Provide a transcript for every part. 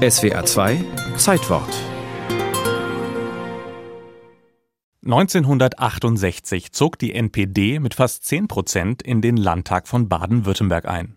SWA 2 Zeitwort 1968 zog die NPD mit fast 10 Prozent in den Landtag von Baden-Württemberg ein.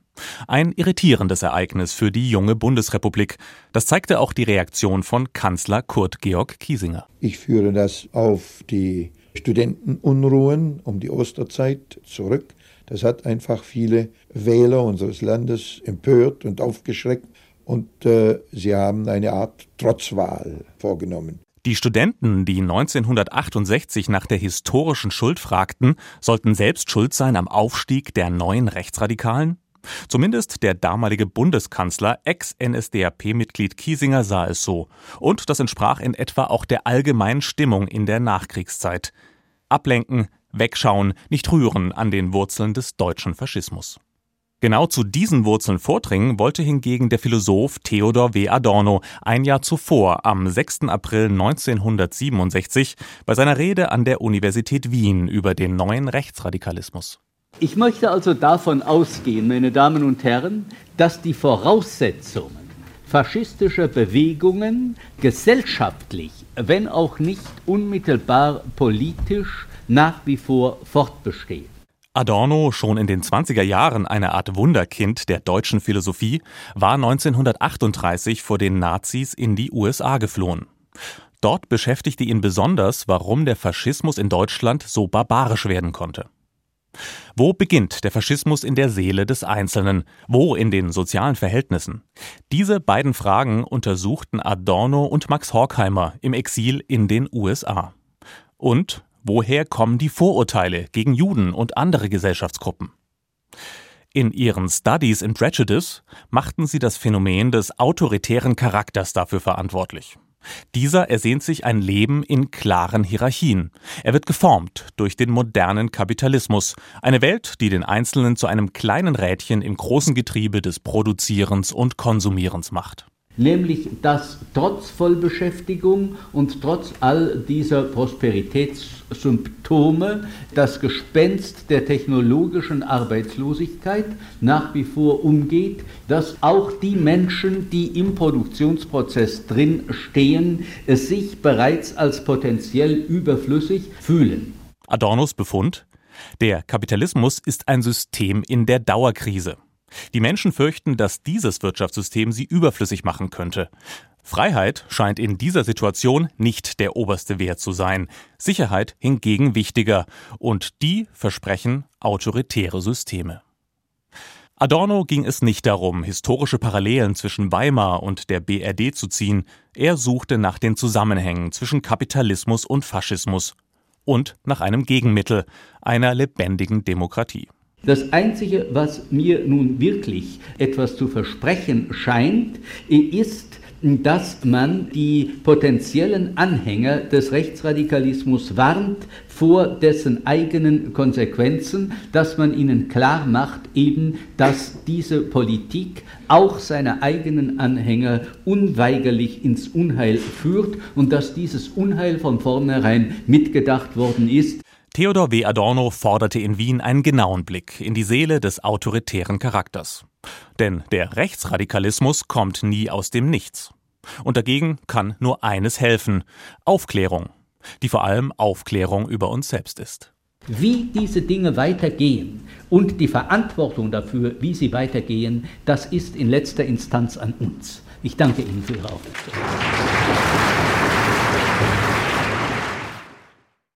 Ein irritierendes Ereignis für die junge Bundesrepublik. Das zeigte auch die Reaktion von Kanzler Kurt Georg Kiesinger. Ich führe das auf die Studentenunruhen um die Osterzeit zurück. Das hat einfach viele Wähler unseres Landes empört und aufgeschreckt und äh, sie haben eine Art Trotzwahl vorgenommen. Die Studenten, die 1968 nach der historischen Schuld fragten, sollten selbst schuld sein am Aufstieg der neuen Rechtsradikalen? Zumindest der damalige Bundeskanzler, Ex-NSDAP-Mitglied Kiesinger sah es so. Und das entsprach in etwa auch der allgemeinen Stimmung in der Nachkriegszeit. Ablenken, wegschauen, nicht rühren an den Wurzeln des deutschen Faschismus. Genau zu diesen Wurzeln vordringen wollte hingegen der Philosoph Theodor W. Adorno ein Jahr zuvor, am 6. April 1967, bei seiner Rede an der Universität Wien über den neuen Rechtsradikalismus. Ich möchte also davon ausgehen, meine Damen und Herren, dass die Voraussetzungen faschistischer Bewegungen gesellschaftlich, wenn auch nicht unmittelbar politisch, nach wie vor fortbestehen. Adorno, schon in den 20er Jahren eine Art Wunderkind der deutschen Philosophie, war 1938 vor den Nazis in die USA geflohen. Dort beschäftigte ihn besonders, warum der Faschismus in Deutschland so barbarisch werden konnte. Wo beginnt der Faschismus in der Seele des Einzelnen? Wo in den sozialen Verhältnissen? Diese beiden Fragen untersuchten Adorno und Max Horkheimer im Exil in den USA. Und woher kommen die Vorurteile gegen Juden und andere Gesellschaftsgruppen? In ihren Studies in Prejudice machten sie das Phänomen des autoritären Charakters dafür verantwortlich. Dieser ersehnt sich ein Leben in klaren Hierarchien. Er wird geformt durch den modernen Kapitalismus, eine Welt, die den Einzelnen zu einem kleinen Rädchen im großen Getriebe des Produzierens und Konsumierens macht nämlich dass trotz Vollbeschäftigung und trotz all dieser Prosperitätssymptome das Gespenst der technologischen Arbeitslosigkeit nach wie vor umgeht, dass auch die Menschen, die im Produktionsprozess drin stehen, sich bereits als potenziell überflüssig fühlen. Adornos Befund der Kapitalismus ist ein System in der Dauerkrise. Die Menschen fürchten, dass dieses Wirtschaftssystem sie überflüssig machen könnte. Freiheit scheint in dieser Situation nicht der oberste Wert zu sein, Sicherheit hingegen wichtiger, und die versprechen autoritäre Systeme. Adorno ging es nicht darum, historische Parallelen zwischen Weimar und der BRD zu ziehen, er suchte nach den Zusammenhängen zwischen Kapitalismus und Faschismus und nach einem Gegenmittel, einer lebendigen Demokratie. Das Einzige, was mir nun wirklich etwas zu versprechen scheint, ist, dass man die potenziellen Anhänger des Rechtsradikalismus warnt vor dessen eigenen Konsequenzen, dass man ihnen klar macht, eben, dass diese Politik auch seine eigenen Anhänger unweigerlich ins Unheil führt und dass dieses Unheil von vornherein mitgedacht worden ist. Theodor W. Adorno forderte in Wien einen genauen Blick in die Seele des autoritären Charakters. Denn der Rechtsradikalismus kommt nie aus dem Nichts. Und dagegen kann nur eines helfen Aufklärung, die vor allem Aufklärung über uns selbst ist. Wie diese Dinge weitergehen und die Verantwortung dafür, wie sie weitergehen, das ist in letzter Instanz an uns. Ich danke Ihnen für Ihre Aufmerksamkeit.